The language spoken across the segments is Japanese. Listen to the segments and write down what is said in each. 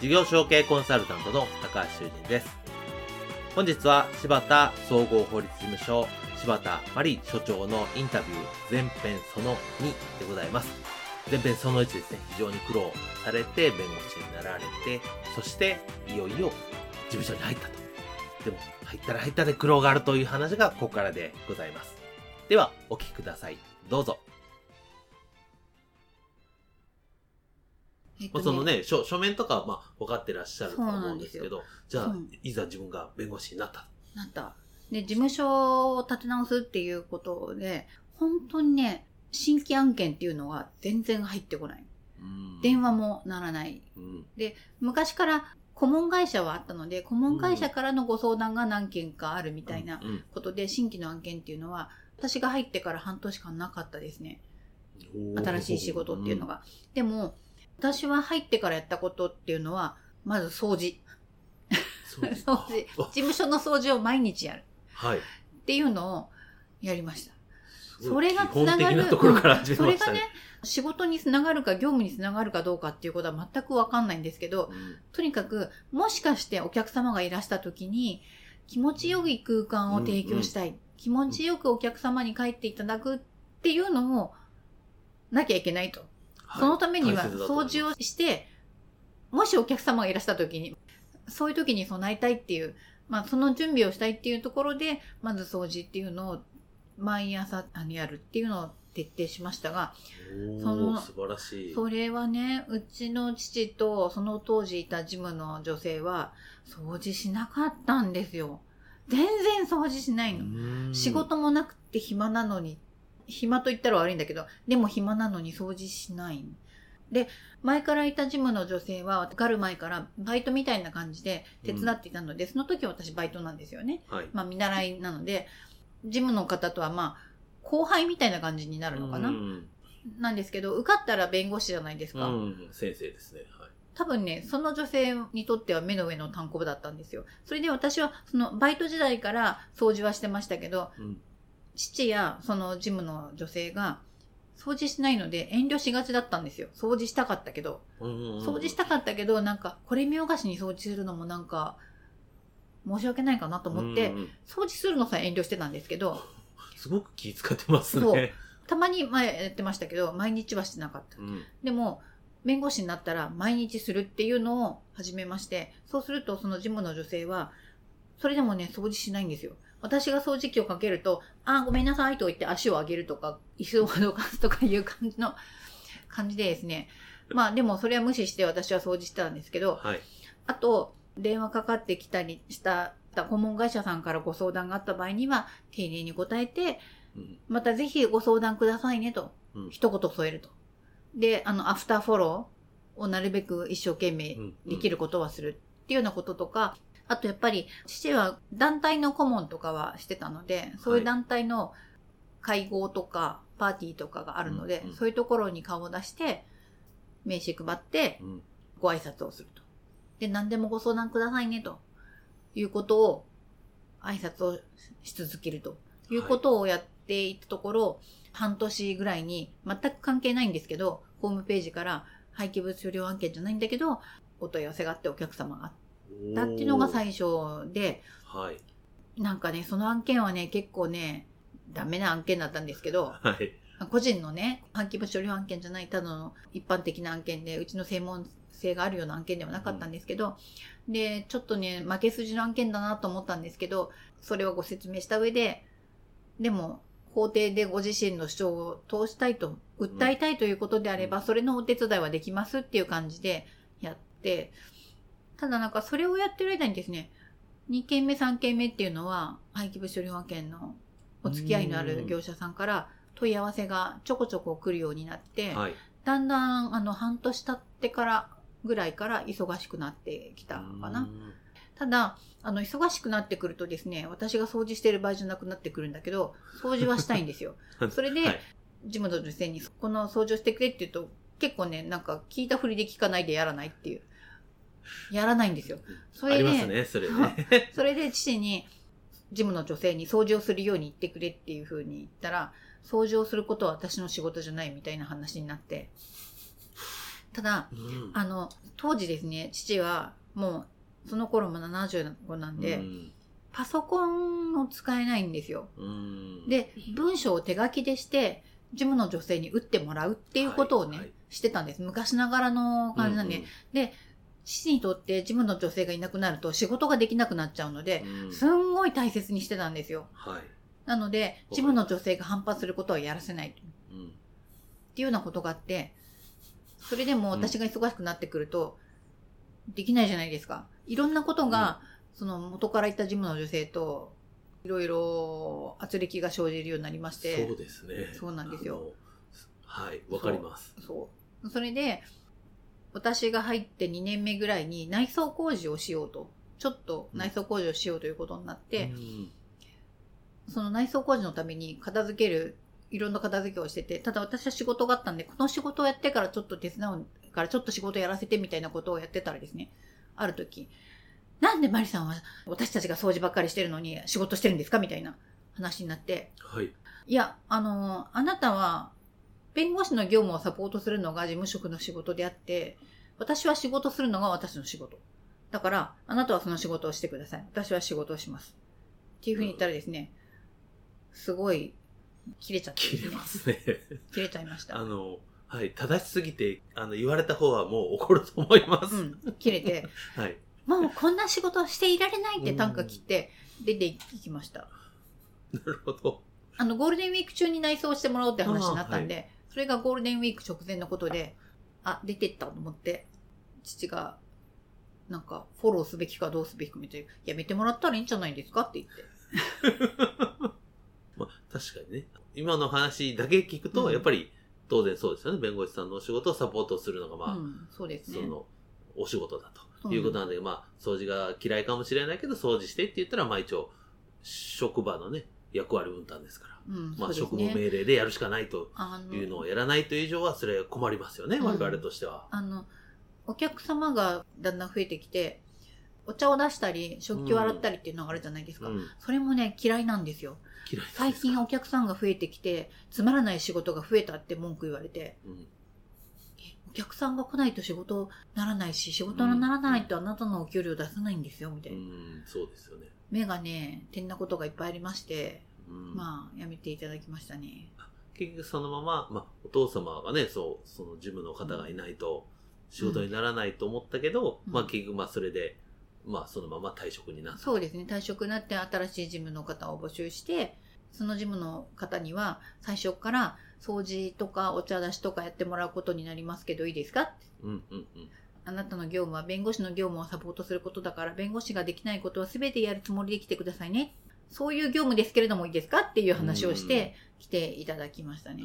事業承継コンサルタントの高橋修人です。本日は柴田総合法律事務所柴田真理所長のインタビュー前編その2でございます。前編その1ですね、非常に苦労されて弁護士になられて、そしていよいよ事務所に入ったと。でも入ったら入ったで苦労があるという話がここからでございます。ではお聞きください。どうぞ。まあ、そのね書、書面とかはまあ分かってらっしゃると思うんですけど、じゃあ、いざ自分が弁護士になった。なった。で、事務所を立て直すっていうことで、本当にね、新規案件っていうのは全然入ってこない。電話もならない。うん、で、昔から顧問会社はあったので、顧問会社からのご相談が何件かあるみたいなことで、新規の案件っていうのは、私が入ってから半年間なかったですね。新しい仕事っていうのが。でも、私は入ってからやったことっていうのは、まず掃除。掃除。事務所の掃除を毎日やる。はい。っていうのをやりました。それがつながる。ところから始めました、ね、それがね、仕事につながるか業務につながるかどうかっていうことは全くわかんないんですけど、うん、とにかく、もしかしてお客様がいらした時に、気持ちよい空間を提供したい、うんうん。気持ちよくお客様に帰っていただくっていうのも、なきゃいけないと。そのためには掃除をして、もしお客様がいらした時に、そういう時に備えたいっていう、まあその準備をしたいっていうところで、まず掃除っていうのを毎朝やるっていうのを徹底しましたが、その、素晴らしい。それはね、うちの父とその当時いたジムの女性は、掃除しなかったんですよ。全然掃除しないの。仕事もなくて暇なのに暇と言ったら悪いんだけど、でも暇なのに掃除しない。で、前からいたジムの女性は、かかる前からバイトみたいな感じで手伝っていたので、うん、その時は私バイトなんですよね。はい、まあ見習いなので、ジムの方とはまあ、後輩みたいな感じになるのかな。うん、なんですけど、受かったら弁護士じゃないですか。うん、先生ですね。はい。多分ね、その女性にとっては目の上の単行部だったんですよ。それで私は、そのバイト時代から掃除はしてましたけど、うん、父やそのジムの女性が掃除しないので遠慮しがちだったんですよ。掃除したかったけど。掃除したかったけど、なんか、これ見よがしに掃除するのもなんか、申し訳ないかなと思って、掃除するのさえ遠慮してたんですけど。すごく気遣ってますね。たまに前やってましたけど、毎日はしてなかった。うん、でも、弁護士になったら毎日するっていうのを始めまして、そうするとそのジムの女性は、それでもね、掃除しないんですよ。私が掃除機をかけると、あ、ごめんなさいと言って足を上げるとか、椅子をどかすとかいう感じの感じでですね。まあでもそれは無視して私は掃除してたんですけど、はい、あと、電話かかってきたりした顧問会社さんからご相談があった場合には、丁寧に答えて、またぜひご相談くださいねと、うん、一言添えると。で、あの、アフターフォローをなるべく一生懸命できることはするっていうようなこととか、あとやっぱり、父は団体の顧問とかはしてたので、そういう団体の会合とか、パーティーとかがあるので、そういうところに顔を出して、名刺配って、ご挨拶をすると。で、何でもご相談くださいね、と。いうことを、挨拶をし続けると。いうことをやっていたところ、はい、半年ぐらいに、全く関係ないんですけど、ホームページから廃棄物処理案件じゃないんだけど、お問い合わせがあってお客様がたっていうのが最初で、はい。なんかね、その案件はね、結構ね、ダメな案件だったんですけど、はい。個人のね、半期物処理案件じゃない、ただの一般的な案件で、うちの専門性があるような案件ではなかったんですけど、で、ちょっとね、負け筋の案件だなと思ったんですけど、それをご説明した上で、でも、法廷でご自身の主張を通したいと、訴えたいということであれば、うんそれのお手伝いはできますっていう感じでやって、ただなんかそれをやってる間にですね、2件目3件目っていうのは、廃棄物処理保険のお付き合いのある業者さんから問い合わせがちょこちょこ来るようになって、はい。だんだんあの半年経ってからぐらいから忙しくなってきたかな。ただ、あの、忙しくなってくるとですね、私が掃除してる場合じゃなくなってくるんだけど、掃除はしたいんですよ。う んそれではい事務の女性に、この掃除をしてくれって言うと、結構ね、なんか聞いたふりで聞かないでやらないっていう。やらないんですよ。それでありますね、それね。それで父に、事務の女性に掃除をするように言ってくれっていうふうに言ったら、掃除をすることは私の仕事じゃないみたいな話になって。ただ、うんあの、当時ですね、父はもう、その頃も75なんで、うんパソコンを使えないんですよ。うんで、文章を手書きでして、事務の女性に打ってもらうっていうことをね、はいはいしてたんです。昔ながらの感じなんで。うんで、父にとって事務の女性がいなくなると仕事ができなくなっちゃうので、うんすんごい大切にしてたんですよ。はい。なので、事務の女性が反発することはやらせないっうんていうようなことがあって、それでも私が忙しくなってくると、できないじゃないですか。いろんなことが、その元からいた事務の女性と、いろいろ圧力が生じるようになりまして、そうですね。そうなんですよ。はい、わかります。そう。それで、私が入って2年目ぐらいに内装工事をしようと。ちょっと内装工事をしようということになって、うんその内装工事のために片付ける、いろんな片付けをしてて、ただ私は仕事があったんで、この仕事をやってからちょっと手伝うからちょっと仕事やらせてみたいなことをやってたらですね、ある時、なんでマリさんは私たちが掃除ばっかりしてるのに仕事してるんですか？みたいな話になって、はい。いや、あの、あなたは、弁護士の業務をサポートするのが事務職の仕事であって、私は仕事するのが私の仕事。だから、あなたはその仕事をしてください。私は仕事をします。っていうふうに言ったらですね、すごい、切れちゃってですね切れますね。切れちゃいました。あの、はい、正しすぎて、あの、言われた方はもう怒ると思います。うん、切れて、はい。もうこんな仕事をしていられないって短歌切って、出ていきました。なるほど。あの、ゴールデンウィーク中に内装してもらおうって話になったんで、あそれがゴールデンウィーク直前のことで、あ、出てったと思って、父が、なんか、フォローすべきかどうすべきかみたいな、やめてもらったらいいんじゃないですかって言って。まあ、確かにね。今の話だけ聞くと、うんやっぱり、当然そうですよね。弁護士さんのお仕事をサポートするのが、まあ、うん、そうですね。その、お仕事だということなんで、まあ、掃除が嫌いかもしれないけど、掃除してって言ったら、まあ一応、職場のね、役割分担ですから。うん、まあ、職。務命令でやるしかないというのをやらないという以上は、それは困りますよね、うん我々としては。あの、お客様がだんだん増えてきて、お茶を出したり、食器を洗ったりっていうのがあるじゃないですか。うん、それもね、嫌いなんですよ。嫌い最近お客さんが増えてきて、つまらない仕事が増えたって文句言われて、うんお客さんが来ないと仕事ならないし、仕事にならないとあなたのお給料出さないんですよ、みたういな。ん、そうですよね。目がね、てんなことがいっぱいありまして、うんまあ、やめていただきましたね。結局そのまま、まあ、お父様がね、そう、その事務の方がいないと仕事にならないと思ったけど、うんまあ結局まあそれで、まあそのまま退職になった。そうですね、退職になって新しい事務の方を募集して、その事務の方には最初から掃除とかお茶出しとかやってもらうことになりますけどいいですか？うんうんうん。あなたの業務は弁護士の業務をサポートすることだから、弁護士ができないことは全てやるつもりで来てくださいね。そういう業務ですけれどもいいですかっていう話をして来ていただきましたね。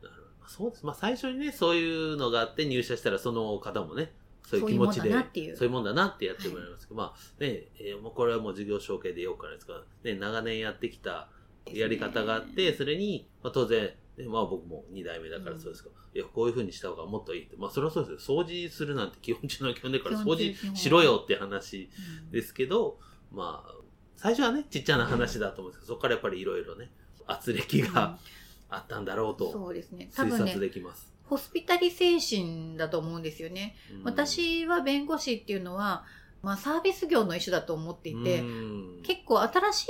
なるほど。そうです。まあ最初にね、そういうのがあって入社したらその方もね、そういう気持ちで、だなっていう。そういうもんだなってやってもらいますけど、まあね、えーもうこれはもう事業承継でよくあるんですが、ね、長年やってきたやり方があって、それに、まあ、当然、ねまあ僕も2代目だからそうですけど、いや、こういう風にした方がもっといいって。まあそれはそうですよ。掃除するなんて基本中の基本だから基掃除しろよって話うんですけど、まあ、最初はね、ちっちゃな話だと思うんですけど、そこからやっぱりいろいろね、圧力があったんだろうとそうですね。多推察、できます。ホスピタリ精神だと思うんですよね。うん、私は弁護士っていうのは、まあサービス業の一種だと思っていて、うん結構新しい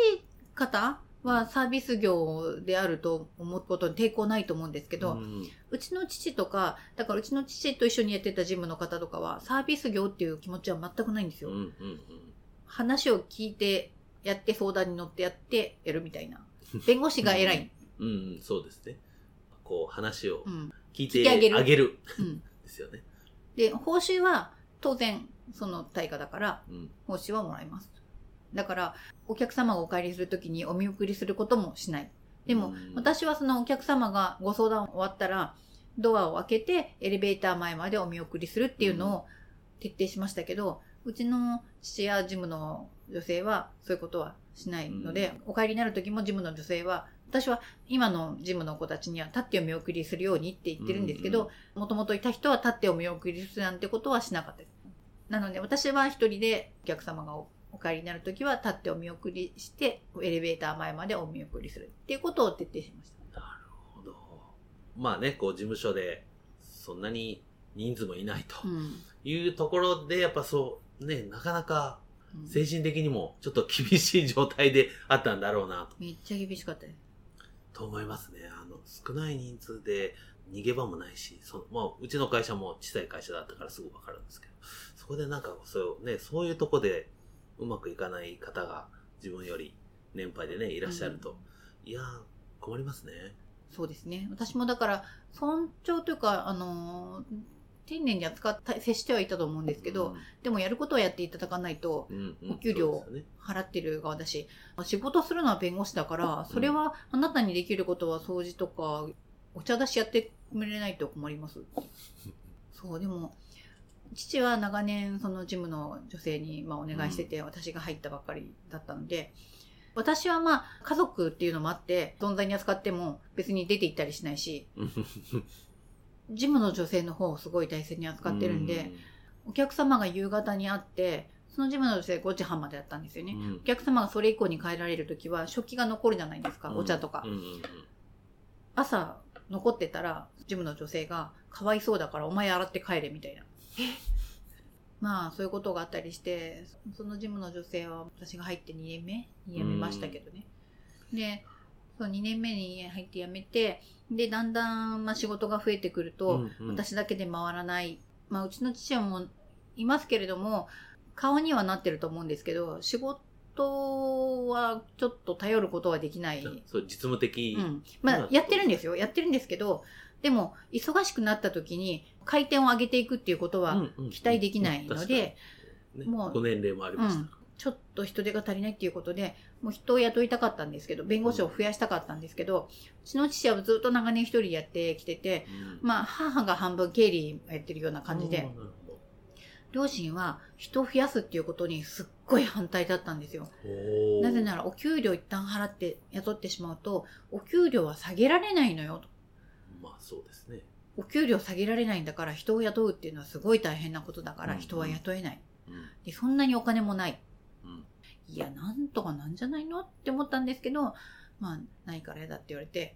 方はサービス業であると思うことに抵抗ないと思うんですけど、うんうちの父とか、だからうちの父と一緒にやってたジムの方とかは、サービス業っていう気持ちは全くないんですよ。うんうん話を聞いて、やって相談に乗ってやってやるみたいな。弁護士が偉い。うんうんうんそうですねこう話をうん。聞いてあげるあげる うん。ですよねで、報酬は当然その対価だから、うん報酬はもらいます。だから、お客様がお帰りするときにお見送りすることもしない。でも、うん私はそのお客様がご相談終わったら、ドアを開けてエレベーター前までお見送りするっていうのを徹底しましたけど、うちの父やジムの女性はそういうことはしないので、お帰りになる時もジムの女性は、私は今のジムの子たちには立ってお見送りするようにって言ってるんですけど、もともといた人は立ってお見送りするなんてことはしなかったです。なので私は一人でお客様がおお帰りになるときは立ってお見送りして、エレベーター前までお見送りするっていうことを徹底しました。なるほどまあねこう事務所でそんなに人数もいないとうんいうところでやっぱそうねなかなかうん精神的にもちょっと厳しい状態であったんだろうなとめっちゃ厳しかったです。と思いますね。あの、少ない人数で逃げ場もないし、その、まあ、うちの会社も小さい会社だったからすぐわかるんですけど、そこでなんか、そうね、そういうとこでうまくいかない方が自分より年配でね、いらっしゃると、いやー、困りますね。そうですね。私もだから、尊重というか、あのー丁寧に扱った、接してはいたと思うんですけど、でもやることはやっていただかないと、うん、うんうんお給料払ってる側だし、仕事するのは弁護士だから、それはあなたにできることは掃除とか、お茶出しやってくれないと困ります。そう、でも、父は長年そのジムの女性にまあお願いしてて、私が入ったばっかりだったので、私はまあ家族っていうのもあって、存在に扱っても別に出て行ったりしないし、ジムの女性の方をすごい大切に扱ってるんで、お客様が夕方に会って、そのジムの女性5時半までだったんですよね。うんお客様がそれ以降に帰られるときは食器が残るじゃないですか、お茶とか。うん朝残ってたら、ジムの女性が、かわいそうだからお前洗って帰れみたいな。まあ、そういうことがあったりして、そのジムの女性は私が入って2年目？に辞めましたけどね。で、そう2年目に入って辞めて、で、だんだん、まあ、仕事が増えてくると、うんうん私だけで回らない。まあ、うちの父はもういますけれども、顔にはなってると思うんですけど、仕事はちょっと頼ることはできない。そう、実務的。うん。まあ、やってるんですよ。やってるんですけど、でも、忙しくなった時に回転を上げていくっていうことはうんうん期待できないので、ね、もうご年齢もありました。かちょっと人手が足りないっていうことで、もう人を雇いたかったんですけど、弁護士を増やしたかったんですけど、うちの父はずっと長年一人やってきてて、ら。まあ、母が半分経理やってるようなあ感じで、両親は人を増やすっていうことにすっごい反対だったんですよ。なぜならお給料一旦払って雇ってしまうと、お給料は下げられないのよと。まあそうですね。お給料下げられないんだから人を雇うっていうのはすごい大変なことだからうん人は雇えない。うんで、そんなにお金もない。うんいや、なんとかなんじゃないのって思ったんですけど、まあ、ないから嫌だって言われて、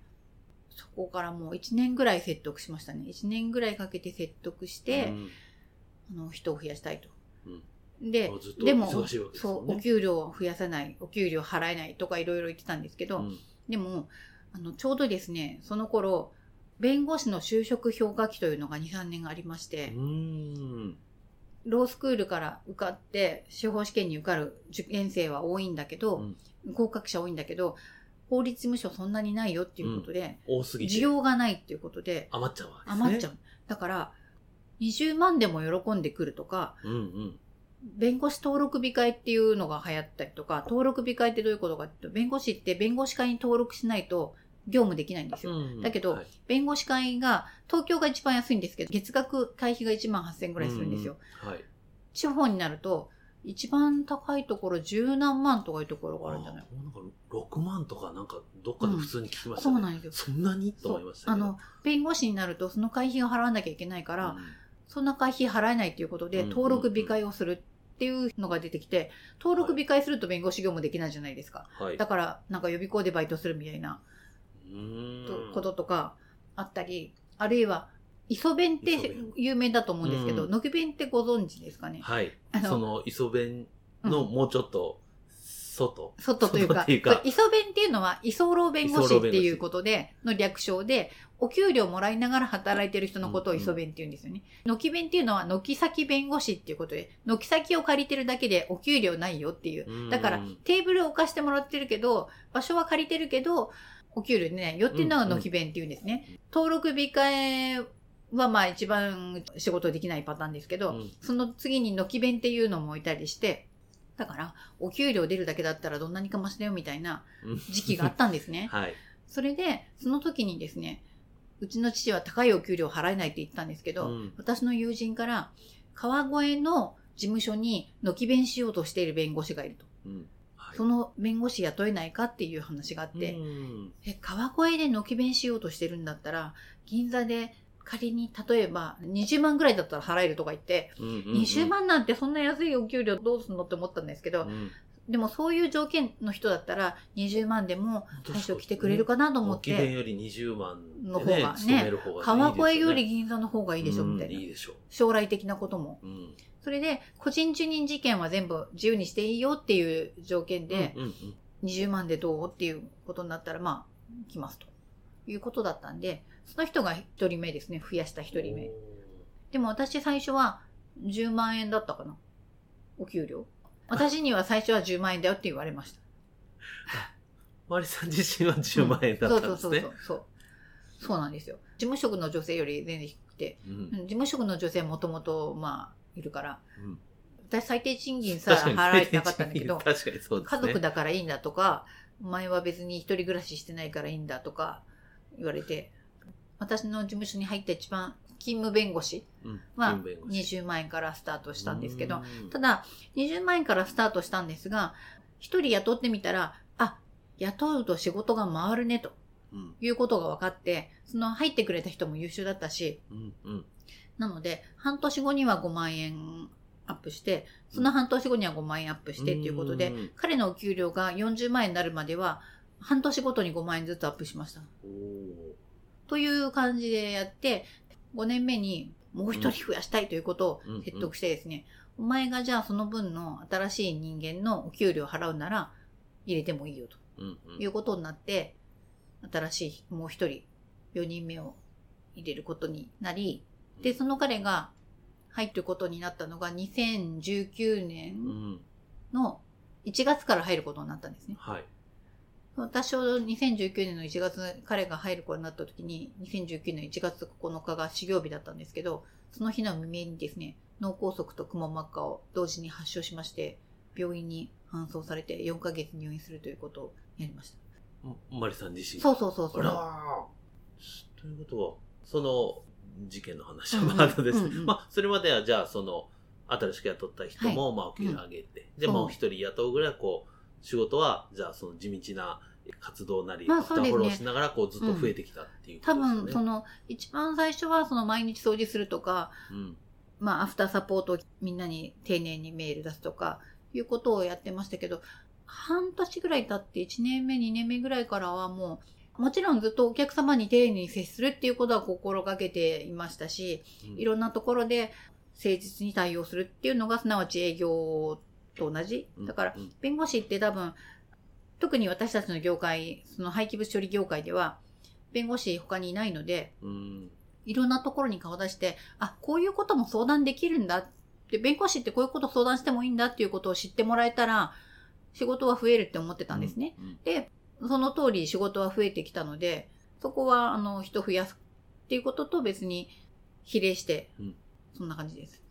そこからもう1年ぐらい説得しましたね。1年ぐらいかけて説得して、うんあの、人を増やしたいと。うんででも、そう、お給料を増やせない、お給料払えないとかいろいろ言ってたんですけど、うんでも、あの、ちょうどですね、その頃、弁護士の就職評価期というのが2、3年ありまして。ロースクールから受かって、司法試験に受かる受験生は多いんだけど、合格者多いんだけど、法律事務所そんなにないよっていうことで、多すぎて。需要がないっていうことで、余っちゃうわけですね。余っちゃう。だから、20万でも喜んでくるとか、うんうん。弁護士登録日会っていうのが流行ったりとか、登録日会ってどういうことかっていうと、弁護士って弁護士会に登録しないと業務できないんですよ。うんだけどはい弁護士会が、東京が一番安いんですけど、月額会費が1万8000円ぐらいするんですよ。。うんはい。地方になると、一番高いところ十何万とかいうところがあるんじゃない？あなんか6万とかなんかどっかで普通に聞きましたね。そうなんですよ。そんなに？と思いました。あの、弁護士になるとその会費を払わなきゃいけないから、そんな会費払えないということで、うん登録日会をするっていうのが出てきて、登録日会すると弁護士業務できないじゃないですか。うんはい。だから、なんか予備校でバイトするみたいなこととかあったり、あるいは、磯弁って有名だと思うんですけど、うん。乃木弁ってご存知ですかね？はい。あ。のその磯弁のもうちょっと外。外というか、いうか。磯弁っていうのは、居候弁護士っていうことで、の略称で、お給料もらいながら働いてる人のことを磯弁って言うんですよね。軒弁っていうのは、軒先弁護士っていうことで、軒先を借りてるだけでお給料ないよっていう。だからうん、テーブルを置かしてもらってるけど、場所は借りてるけど、お給料ね、よっていうのが軒弁っていうんですね。登録控えはまあ一番仕事できないパターンですけど、うんその次に軒弁っていうのもいたりして、だから、お給料出るだけだったらどんなにかましだよみたいなうん時期があったんですね。はい。それで、その時にですね、うちの父は高いお給料を払えないって言ったんですけど、うん私の友人から、川越の事務所に軒弁しようとしている弁護士がいると。うんはいその弁護士雇えないかっていう話があって、うん。え、川越で軒弁しようとしてるんだったら、銀座で仮に例えば20万ぐらいだったら払えるとか言って、うんうんうん。20万なんてそんな安いお給料どうすんのって思ったんですけど、うんでもそういう条件の人だったら20万でも最初来てくれるかなと思っ沖弁て、より20万の方がね川越より銀座の方がいいでしょみたいいいでしょ将来的なことも。それで、個人受任事件は全部自由にしていいよっていう条件で、うんうん20万でどうっていうことになったら、まあ、来ますということだったんで、その人が1人目ですね、増やした1人目。でも私最初は10万円だったかな。お給料。私には最初は10万円だよって言われました。マリさん自身は10万円だったんですねそうそう。そうそう。そうなんですよ。事務職の女性より全然低くて、うんうん事務職の女性はもともと、まあ、いるから、うん私最低賃金さえ払えてなかったんだけど、確かにそうですね。家族だからいいんだとか、お前は別に一人暮らししてないからいいんだとか言われて、私の事務所に入った一番勤務弁護士？うん。は勤務弁護士。20万円からスタートしたんですけど、うん。ただ20万円からスタートしたんですが、一人雇ってみたら、あ、雇うと仕事が回るねとうん。いうことが分かって、その入ってくれた人も優秀だったし、うんうん。なので半年後には5万円アップして、その半年後には5万円アップしてっていうことで、うん。彼のお給料が40万円になるまでは、半年ごとに5万円ずつアップしました。という感じでやって、5年目にもう一人増やしたいということを説得してですね、お前がじゃあその分の新しい人間のお給料を払うなら入れてもいいよということになって、新しいもう一人、4人目を入れることになり、で、その彼が入ってることになったのが2019う年ん。の1月から入ることになったんですね。はい。私は2019年の1月、彼が入る頃になった時に、2019年1月9日が始業日だったんですけど、その日の未明にですね、脳梗塞とくも膜下を同時に発症しまして、病院に搬送されて4ヶ月入院するということをやりました。マリさん自身。そうそうそうそう。ということは、その事件の話はまだですね。まあ、それまではじゃあ、その、新しく雇った人も、まあ、お給料上げて、で、そうもう一人雇うぐらい、こう、仕事は、じゃあ、その地道な活動なり、まあそうですねフォローしながら、こう、ずっと増えてきたっていうこと多ですよね。分、その、一番最初はその毎日掃除するとか、うん。まあ、アフターサポートをみんなに丁寧にメール出すとか、いうことをやってましたけど、半年ぐらい経って1年目、2年目ぐらいからはもう、もちろんずっとお客様に丁寧に接するっていうことは心がけていましたし、いろんなところで誠実に対応するっていうのが、すなわち営業と同じ？だから、うん弁護士って多分、特に私たちの業界、その廃棄物処理業界では、弁護士他にいないので、うん。いろんなところに顔出して、あ、こういうことも相談できるんだって、弁護士ってこういうこと相談してもいいんだっていうことを知ってもらえたら、仕事は増えるって思ってたんですね。うん。で、その通り仕事は増えてきたので、そこは、あの、人増やすっていうことと別に比例して、うんそんな感じです。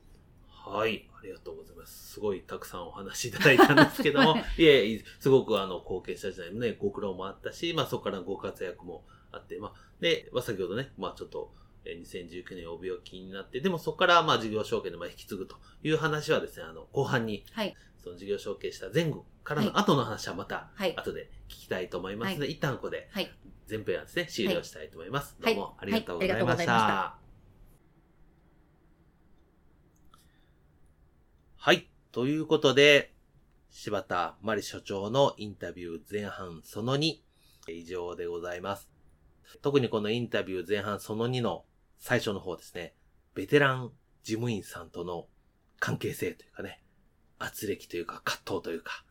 はい。ありがとうございます。すごいたくさんお話しいただいたんですけども、いえいえ、すごくあの、後継者時代もね、ご苦労もあったし、まあそこからご活躍もあって、まあ、で、まあ先ほどね、まあちょっと、えー2019年お病気になって、でもそこからまあ事業承継でまあ引き継ぐという話はですね、あの、後半に、はい。その事業承継した前後からはいの後の話はまた、はい。後で聞きたいと思いますので、一旦ここではい。前編はですね、終了したいと思います。はいどうもありがとうございましたはい。ということで、柴田真理所長のインタビュー前半その2、以上でございます。特にこのインタビュー前半その2の最初の方ですね、ベテラン事務員さんとの関係性というかね、圧力というか葛藤というか、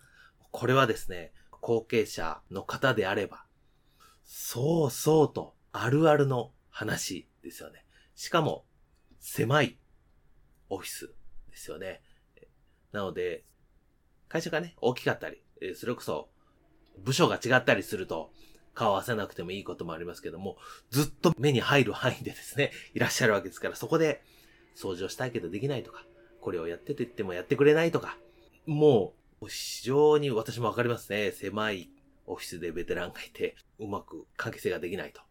これはですね、後継者の方であれば、そうそうと、あるあるの話ですよね。しかも、狭いオフィスですよね。なので、会社がね、大きかったり、それこそ、部署が違ったりすると、顔合わせなくてもいいこともありますけども、ずっと目に入る範囲でですね、いらっしゃるわけですから、そこで、掃除をしたいけどできないとか、これをやってと言ってもやってくれないとか、もう、非常に私もわかりますね。狭いオフィスでベテランがいて、うまく関係性ができないと。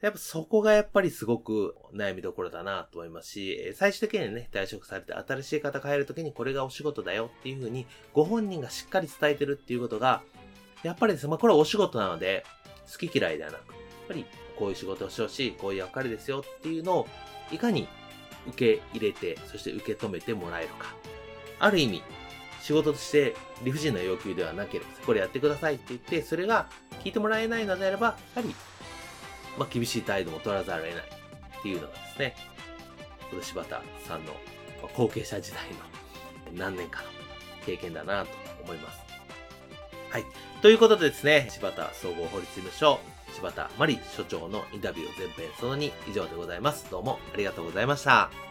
やっぱそこがやっぱりすごく悩みどころだなと思いますし、最終的にね、退職されて新しい方が入るときにこれがお仕事だよっていうふうに、ご本人がしっかり伝えてるっていうことが、やっぱりですね、まあこれはお仕事なので、好き嫌いではなく、やっぱりこういう仕事をしてほしい、こういう役割ですよっていうのを、いかに受け入れて、そして受け止めてもらえるか。ある意味、仕事として理不尽な要求ではなければ、これやってくださいって言って、それが聞いてもらえないのであれば、やはりまあ、厳しい態度も取らざるを得ないっていうのがですね、この柴田さんの後継者時代の何年かの経験だなと思います。はい。ということでですね、柴田総合法律事務所、柴田真理所長のインタビュー全編その2以上でございます。どうもありがとうございました。